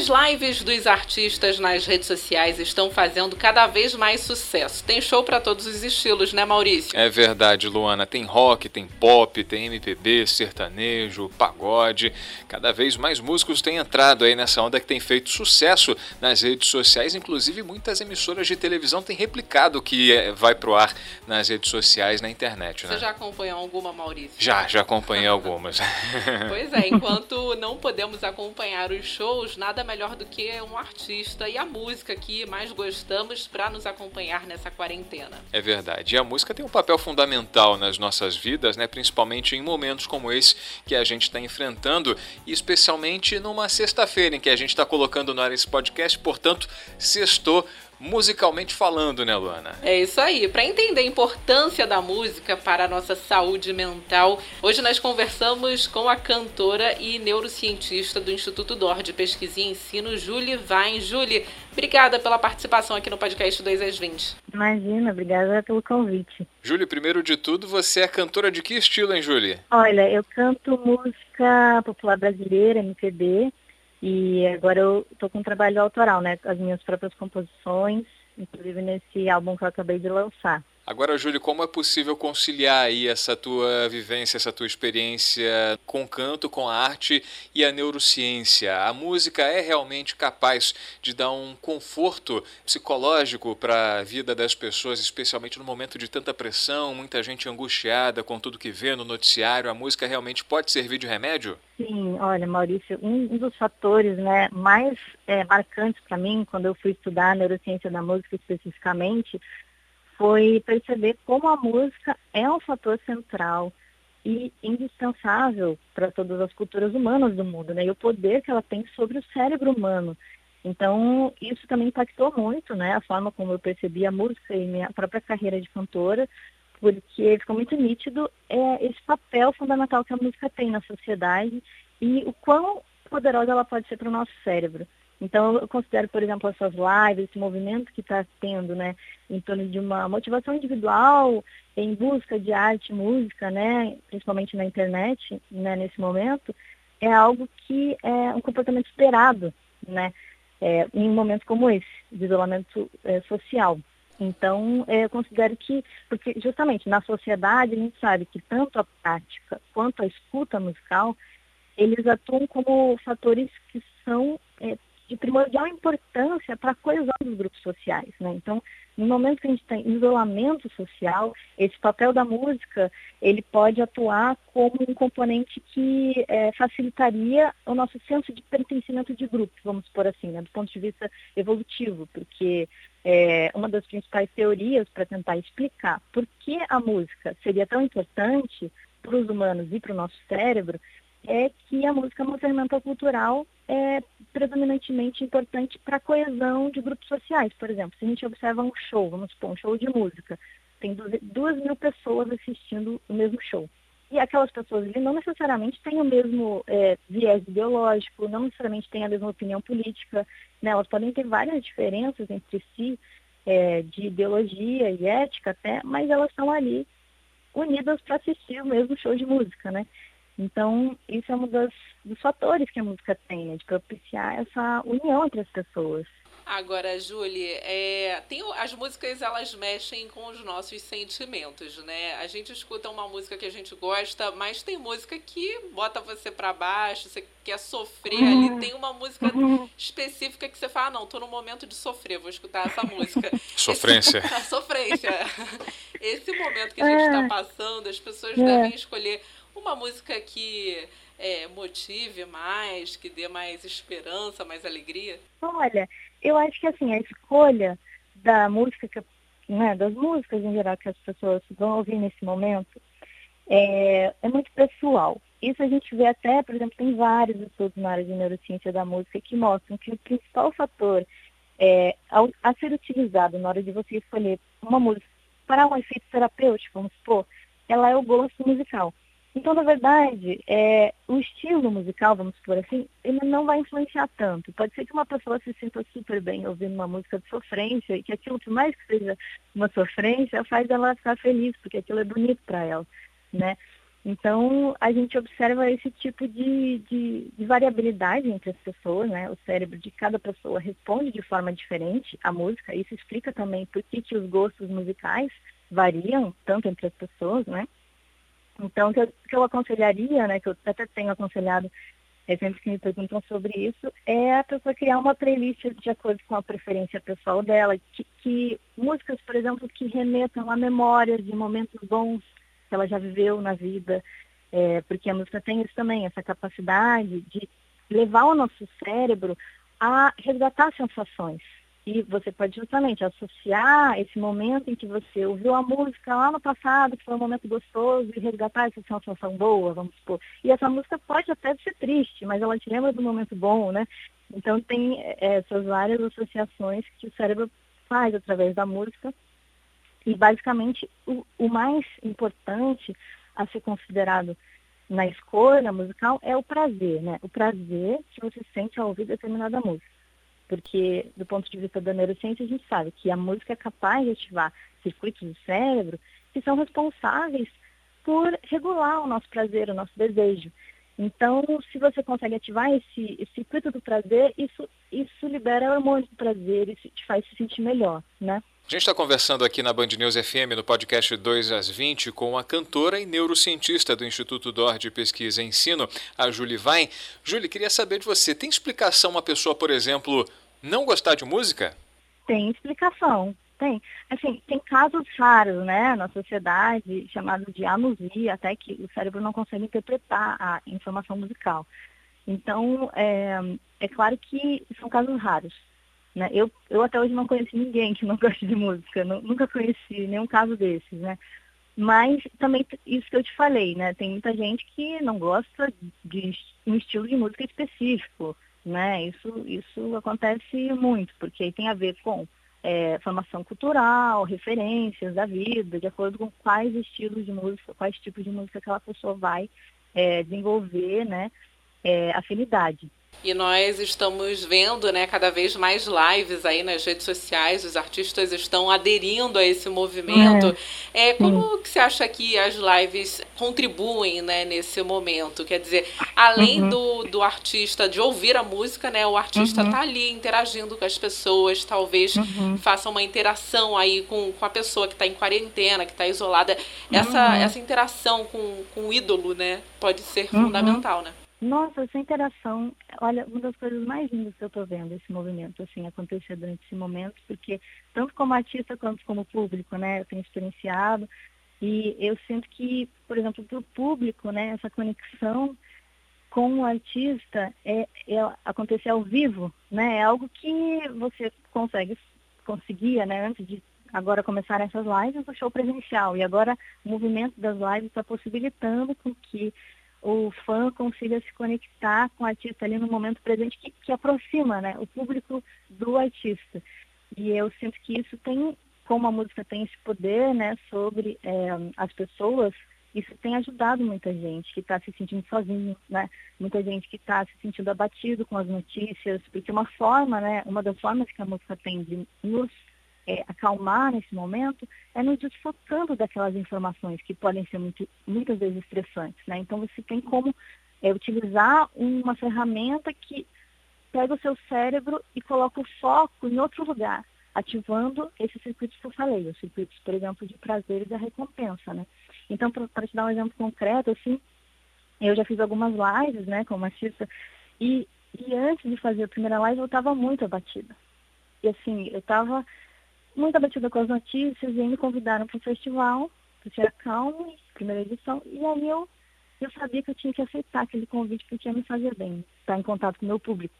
As lives dos artistas nas redes sociais estão fazendo cada vez mais sucesso. Tem show para todos os estilos, né, Maurício? É verdade, Luana. Tem rock, tem pop, tem MPB, sertanejo, pagode. Cada vez mais músicos têm entrado aí nessa onda que tem feito sucesso nas redes sociais. Inclusive, muitas emissoras de televisão têm replicado o que é, vai pro ar nas redes sociais, na internet, né? Você já acompanhou alguma, Maurício? Já, já acompanhei algumas. pois é, enquanto não podemos acompanhar os shows, nada nada melhor do que um artista e a música que mais gostamos para nos acompanhar nessa quarentena. É verdade. E a música tem um papel fundamental nas nossas vidas, né? principalmente em momentos como esse que a gente está enfrentando, e especialmente numa sexta-feira em que a gente está colocando no ar esse podcast, portanto, sextou musicalmente falando, né, Luana? É isso aí. Para entender a importância da música para a nossa saúde mental, hoje nós conversamos com a cantora e neurocientista do Instituto DOR de Pesquisa e Ensino, Julie Vain. Julie, obrigada pela participação aqui no podcast 2 às 20. Imagina, obrigada pelo convite. Júlia, primeiro de tudo, você é cantora de que estilo, hein, Júlia? Olha, eu canto música popular brasileira, MPB, e agora eu estou com um trabalho autoral, né? As minhas próprias composições, inclusive nesse álbum que eu acabei de lançar. Agora, Júlio, como é possível conciliar aí essa tua vivência, essa tua experiência com canto, com a arte e a neurociência? A música é realmente capaz de dar um conforto psicológico para a vida das pessoas, especialmente no momento de tanta pressão, muita gente angustiada com tudo que vê no noticiário? A música realmente pode servir de remédio? Sim, olha, Maurício, um, dos fatores né, mais é, marcantes para mim, quando eu fui estudar a neurociência da música especificamente, foi perceber como a música é um fator central e indispensável para todas as culturas humanas do mundo, né? E o poder que ela tem sobre o cérebro humano. Então, isso também impactou muito, né? A forma como eu percebi a música e minha própria carreira de cantora, porque ficou muito nítido é, esse papel fundamental que a música tem na sociedade e o quão poderosa ela pode ser para o nosso cérebro. Então, eu considero, por exemplo, essas lives, esse movimento que está tendo, né, em torno de uma motivação individual em busca de arte, música, né, principalmente na internet, né, nesse momento, é algo que é um comportamento esperado, né, é, em momentos como esse, de isolamento é, social. Então, é, eu considero que, porque justamente na sociedade a gente sabe que tanto a prática quanto a escuta musical, eles atuam como fatores que são é, de primordial importância para a coesão dos grupos sociais. Né? Então, no momento que a gente tem isolamento social, esse papel da música ele pode atuar como um componente que é, facilitaria o nosso senso de pertencimento de grupo, vamos por assim, né? do ponto de vista evolutivo, porque é, uma das principais teorias para tentar explicar por que a música seria tão importante para os humanos e para o nosso cérebro é que a música é uma ferramenta cultural é predominantemente importante para a coesão de grupos sociais. Por exemplo, se a gente observa um show, vamos supor, um show de música, tem duas mil pessoas assistindo o mesmo show. E aquelas pessoas ali não necessariamente têm o mesmo é, viés ideológico, não necessariamente têm a mesma opinião política, né? elas podem ter várias diferenças entre si, é, de ideologia e ética até, mas elas estão ali unidas para assistir o mesmo show de música, né? Então, isso é um dos, dos fatores que a música tem, né, de propiciar essa união entre as pessoas. Agora, Julie, é, tem, as músicas elas mexem com os nossos sentimentos, né? A gente escuta uma música que a gente gosta, mas tem música que bota você para baixo, você quer sofrer uhum. ali. Tem uma música uhum. específica que você fala, ah, não, tô no momento de sofrer, vou escutar essa música. Sofrência. Esse, sofrência. Esse momento que a gente está é. passando, as pessoas é. devem escolher uma música que é, motive mais, que dê mais esperança, mais alegria? Olha, eu acho que assim, a escolha da música, que, né, das músicas em geral que as pessoas vão ouvir nesse momento, é, é muito pessoal. Isso a gente vê até, por exemplo, tem vários estudos na área de neurociência da música que mostram que o principal fator é, ao, a ser utilizado na hora de você escolher uma música para um efeito terapêutico, vamos supor, ela é o gosto musical. Então, na verdade, é, o estilo musical, vamos supor assim, ele não vai influenciar tanto. Pode ser que uma pessoa se sinta super bem ouvindo uma música de sofrência e que aquilo, por mais que seja uma sofrência, faz ela ficar feliz, porque aquilo é bonito para ela, né? Então, a gente observa esse tipo de, de, de, variabilidade entre as pessoas, né? O cérebro de cada pessoa responde de forma diferente à música. Isso explica também por que, que os gostos musicais variam tanto entre as pessoas, né? Então, o que, que eu, aconselharia, né, que eu até tenho aconselhado é, sempre que me perguntam sobre isso, é a pessoa criar uma playlist de acordo com a preferência pessoal dela, que, que músicas, por exemplo, que remetam a memórias de momentos bons que ela já viveu na vida, é, porque a música tem isso também, essa capacidade de levar o nosso cérebro a resgatar sensações, e você pode justamente associar esse momento em que você ouviu a música lá no passado, que foi um momento gostoso, e resgatar essa sensação boa, vamos supor. E essa música pode até ser triste, mas ela te lembra do momento bom, né? Então tem é, essas várias associações que o cérebro faz através da música. E basicamente o, o mais importante a ser considerado na escolha musical é o prazer, né? O prazer que você sente ao ouvir determinada música porque do ponto de vista da neurociência a gente sabe que a música é capaz de ativar circuitos do cérebro que são responsáveis por regular o nosso prazer, o nosso desejo. Então, se você consegue ativar esse, esse circuito do prazer, isso, isso libera hormônios do prazer, isso te faz se sentir melhor, né? A gente está conversando aqui na Band News FM, no podcast 2 às 20, com a cantora e neurocientista do Instituto DOR de Pesquisa e Ensino, a Julie Vain. Julie, queria saber de você, tem explicação uma pessoa, por exemplo, não gostar de música? Tem explicação, tem. Assim, tem casos raros, né, na sociedade, chamados de anusia, até que o cérebro não consegue interpretar a informação musical. Então, é, é claro que são casos raros. Né? Eu, eu até hoje não conheci ninguém que não goste de música, não, nunca conheci nenhum caso desses, né? Mas também isso que eu te falei, né? Tem muita gente que não gosta de um estilo de música específico, né? Isso, isso acontece muito, porque tem a ver com é, formação cultural, referências da vida, de acordo com quais estilos de música, quais tipos de música aquela pessoa vai é, desenvolver, né? É, afinidade. E nós estamos vendo, né, cada vez mais lives aí nas redes sociais, os artistas estão aderindo a esse movimento. É, é como que você acha que as lives contribuem, né, nesse momento? Quer dizer, além uhum. do, do artista, de ouvir a música, né, o artista está uhum. ali interagindo com as pessoas, talvez uhum. faça uma interação aí com, com a pessoa que está em quarentena, que está isolada. Essa, uhum. essa interação com, com o ídolo, né, pode ser uhum. fundamental, né? Nossa, essa interação, olha, uma das coisas mais lindas que eu estou vendo esse movimento, assim, acontecer durante esse momento, porque tanto como artista quanto como público, né, eu tenho experienciado, e eu sinto que, por exemplo, para o público, né, essa conexão com o artista é, é acontecer ao vivo, né, é algo que você consegue, conseguia, né, antes de agora começar essas lives, o show presencial, e agora o movimento das lives está possibilitando com que o fã consiga se conectar com o artista ali no momento presente que, que aproxima né, o público do artista. E eu sinto que isso tem, como a música tem esse poder né, sobre é, as pessoas, isso tem ajudado muita gente que está se sentindo sozinho, né? Muita gente que está se sentindo abatido com as notícias, porque uma forma, né? Uma das formas que a música tem de nos é, acalmar nesse momento é nos desfocando daquelas informações que podem ser muito, muitas vezes estressantes. Né? Então você tem como é, utilizar uma ferramenta que pega o seu cérebro e coloca o foco em outro lugar, ativando esses circuitos que eu falei, os circuitos, por exemplo, de prazer e da recompensa. Né? Então, para te dar um exemplo concreto, assim, eu já fiz algumas lives né, como artista e, e antes de fazer a primeira live eu estava muito abatida. E assim, eu estava muito abatida com as notícias e me convidaram para o festival, para Tirar Calmo, primeira edição, e aí eu, eu sabia que eu tinha que aceitar aquele convite porque ia me fazer bem, estar em contato com o meu público.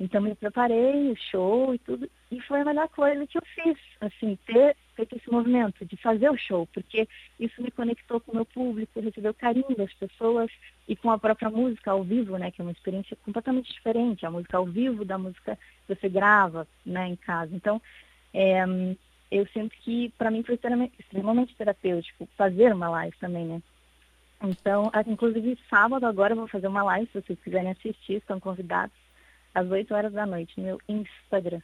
Então me preparei, o show e tudo, e foi a melhor coisa que eu fiz, assim, ter feito esse movimento de fazer o show, porque isso me conectou com o meu público, receber o carinho das pessoas e com a própria música ao vivo, né, que é uma experiência completamente diferente, a música ao vivo da música que você grava, né, em casa. Então, é, eu sinto que para mim foi extremamente terapêutico fazer uma live também, né? Então, inclusive sábado agora eu vou fazer uma live, se vocês quiserem assistir, estão convidados, às 8 horas da noite, no meu Instagram.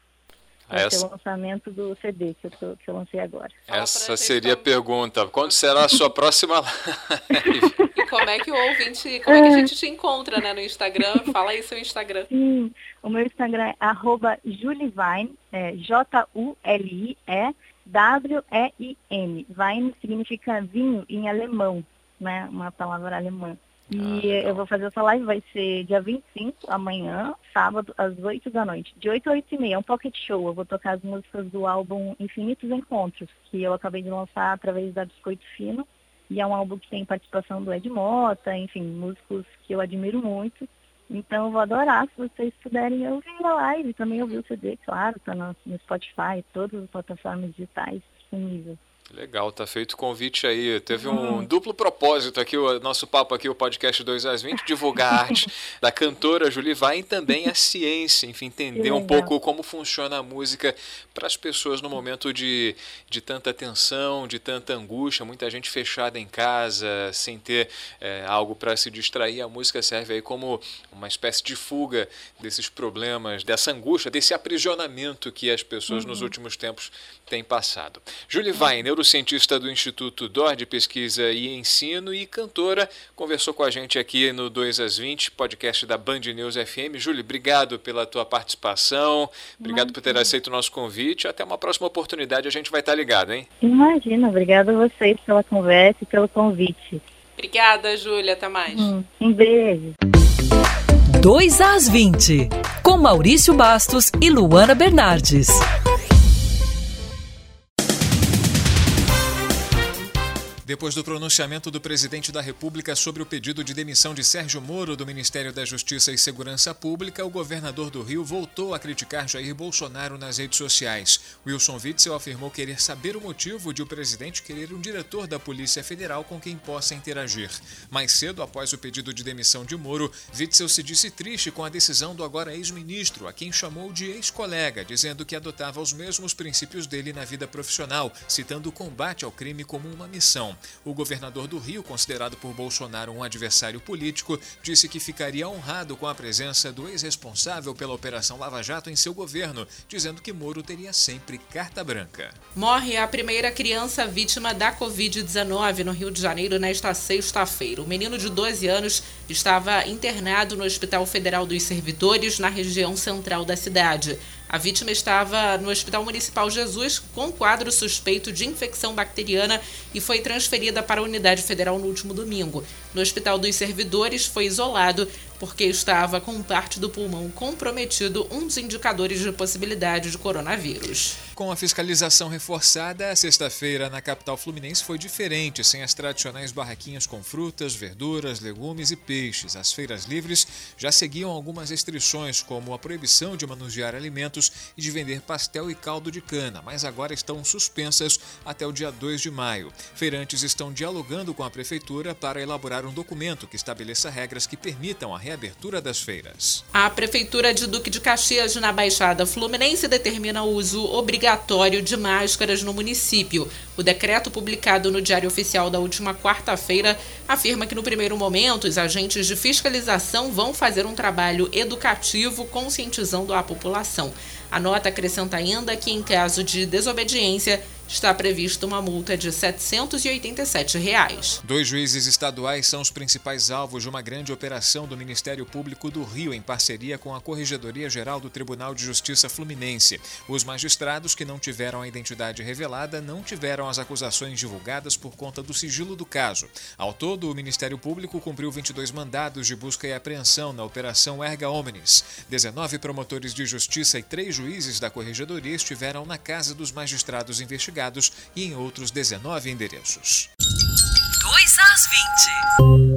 Vai essa... ser o lançamento do CD que eu, tô, que eu lancei agora. Essa seria a pergunta. Quando será a sua próxima live? e como é que o ouvinte, como é que a gente te encontra né, no Instagram? Fala aí seu Instagram. Sim, o meu Instagram é arroba julivine, é, J-U-L-I-E W-E-I-N. Wein significa vinho em alemão, né? Uma palavra alemã. E ah, eu vou fazer essa live, vai ser dia 25, amanhã, sábado, às 8 da noite. De 8 a 8 e meia, é um pocket show. Eu vou tocar as músicas do álbum Infinitos Encontros, que eu acabei de lançar através da Biscoito Fino. E é um álbum que tem participação do Ed Mota, enfim, músicos que eu admiro muito. Então eu vou adorar se vocês puderem ouvir a live, também ouvir o CD, claro, tá no, no Spotify, todas as plataformas digitais disponíveis. Legal, tá feito o convite aí. Teve um duplo propósito aqui, o nosso papo aqui, o podcast 2 às 20, divulgar a arte da cantora Julie Vai e também a ciência, enfim, entender um pouco como funciona a música para as pessoas no momento de, de tanta tensão, de tanta angústia, muita gente fechada em casa, sem ter é, algo para se distrair. A música serve aí como uma espécie de fuga desses problemas, dessa angústia, desse aprisionamento que as pessoas uhum. nos últimos tempos têm passado. Julie Vai, neurocientista do Instituto DOR de Pesquisa e Ensino e cantora, conversou com a gente aqui no 2 às 20, podcast da Band News FM. Júlia, obrigado pela tua participação, obrigado Imagina. por ter aceito o nosso convite. Até uma próxima oportunidade, a gente vai estar ligado, hein? Imagina, obrigada a vocês pela conversa e pelo convite. Obrigada, Júlia, até mais. Hum, um beijo. 2 às 20, com Maurício Bastos e Luana Bernardes. Depois do pronunciamento do presidente da República sobre o pedido de demissão de Sérgio Moro do Ministério da Justiça e Segurança Pública, o governador do Rio voltou a criticar Jair Bolsonaro nas redes sociais. Wilson Witzel afirmou querer saber o motivo de o presidente querer um diretor da Polícia Federal com quem possa interagir. Mais cedo, após o pedido de demissão de Moro, Witzel se disse triste com a decisão do agora ex-ministro, a quem chamou de ex-colega, dizendo que adotava os mesmos princípios dele na vida profissional, citando o combate ao crime como uma missão. O governador do Rio, considerado por Bolsonaro um adversário político, disse que ficaria honrado com a presença do ex-responsável pela Operação Lava Jato em seu governo, dizendo que Moro teria sempre carta branca. Morre a primeira criança vítima da Covid-19 no Rio de Janeiro nesta sexta-feira. O menino de 12 anos estava internado no Hospital Federal dos Servidores, na região central da cidade. A vítima estava no Hospital Municipal Jesus com quadro suspeito de infecção bacteriana e foi transferida para a Unidade Federal no último domingo. No Hospital dos Servidores foi isolado porque estava com parte do pulmão comprometido, um dos indicadores de possibilidade de coronavírus. Com a fiscalização reforçada, a sexta-feira na capital fluminense foi diferente, sem as tradicionais barraquinhas com frutas, verduras, legumes e peixes. As feiras livres já seguiam algumas restrições, como a proibição de manusear alimentos e de vender pastel e caldo de cana, mas agora estão suspensas até o dia 2 de maio. Feirantes estão dialogando com a prefeitura para elaborar um documento que estabeleça regras que permitam a reabertura das feiras. A Prefeitura de Duque de Caxias, na Baixada Fluminense, determina o uso obrigatório de máscaras no município. O decreto publicado no Diário Oficial da última quarta-feira afirma que, no primeiro momento, os agentes de fiscalização vão fazer um trabalho educativo conscientizando a população. A nota acrescenta ainda que, em caso de desobediência, está prevista uma multa de 787 reais. Dois juízes estaduais são os principais alvos de uma grande operação do Ministério Público do Rio, em parceria com a Corregedoria Geral do Tribunal de Justiça Fluminense. Os magistrados que não tiveram a identidade revelada não tiveram as acusações divulgadas por conta do sigilo do caso. Ao todo, o Ministério Público cumpriu 22 mandados de busca e apreensão na Operação Erga Omnes. 19 promotores de justiça e três juízes da Corregedoria estiveram na casa dos magistrados investigados investigados e em outros 19 endereços. 2 às 20.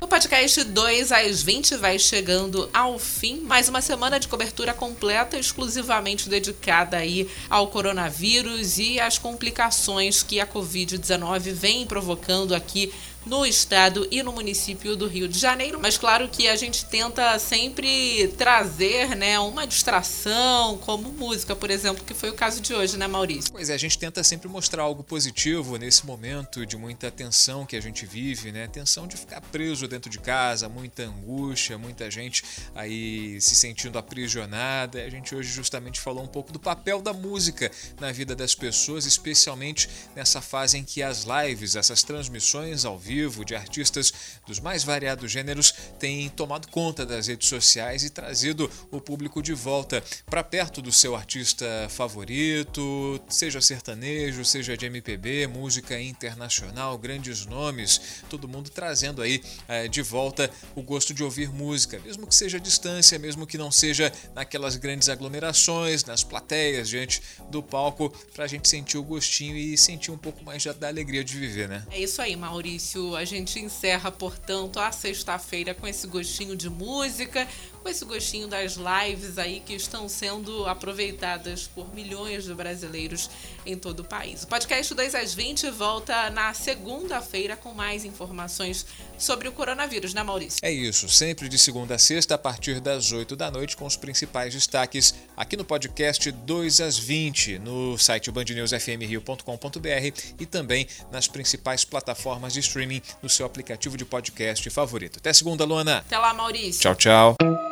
O podcast 2 às 20 vai chegando ao fim. Mais uma semana de cobertura completa, exclusivamente dedicada aí ao coronavírus e às complicações que a Covid-19 vem provocando aqui no estado e no município do Rio de Janeiro. Mas claro que a gente tenta sempre trazer né, uma distração, como música, por exemplo, que foi o caso de hoje, né, Maurício? Pois é, a gente tenta sempre mostrar algo positivo nesse momento de muita tensão que a gente vive, né? Tensão de ficar preso dentro de casa, muita angústia, muita gente aí se sentindo aprisionada. A gente hoje justamente falou um pouco do papel da música na vida das pessoas, especialmente nessa fase em que as lives, essas transmissões ao vivo de artistas dos mais variados gêneros têm tomado conta das redes sociais e trazido o público de volta para perto do seu artista favorito, seja sertanejo, seja de MPB, música internacional, grandes nomes, todo mundo trazendo aí é, de volta o gosto de ouvir música, mesmo que seja à distância, mesmo que não seja naquelas grandes aglomerações, nas plateias, diante do palco, para a gente sentir o gostinho e sentir um pouco mais da alegria de viver, né? É isso aí, Maurício. A gente encerra, portanto, a sexta-feira com esse gostinho de música, com esse gostinho das lives aí que estão sendo aproveitadas por milhões de brasileiros em todo o país. O podcast 2 às 20 volta na segunda-feira com mais informações sobre o coronavírus, né, Maurício? É isso, sempre de segunda a sexta, a partir das 8 da noite, com os principais destaques aqui no podcast 2 às 20, no site bandnewsfmrio.com.br e também nas principais plataformas de streaming no seu aplicativo de podcast favorito. Até segunda, Luana. Até lá, Maurício. Tchau, tchau.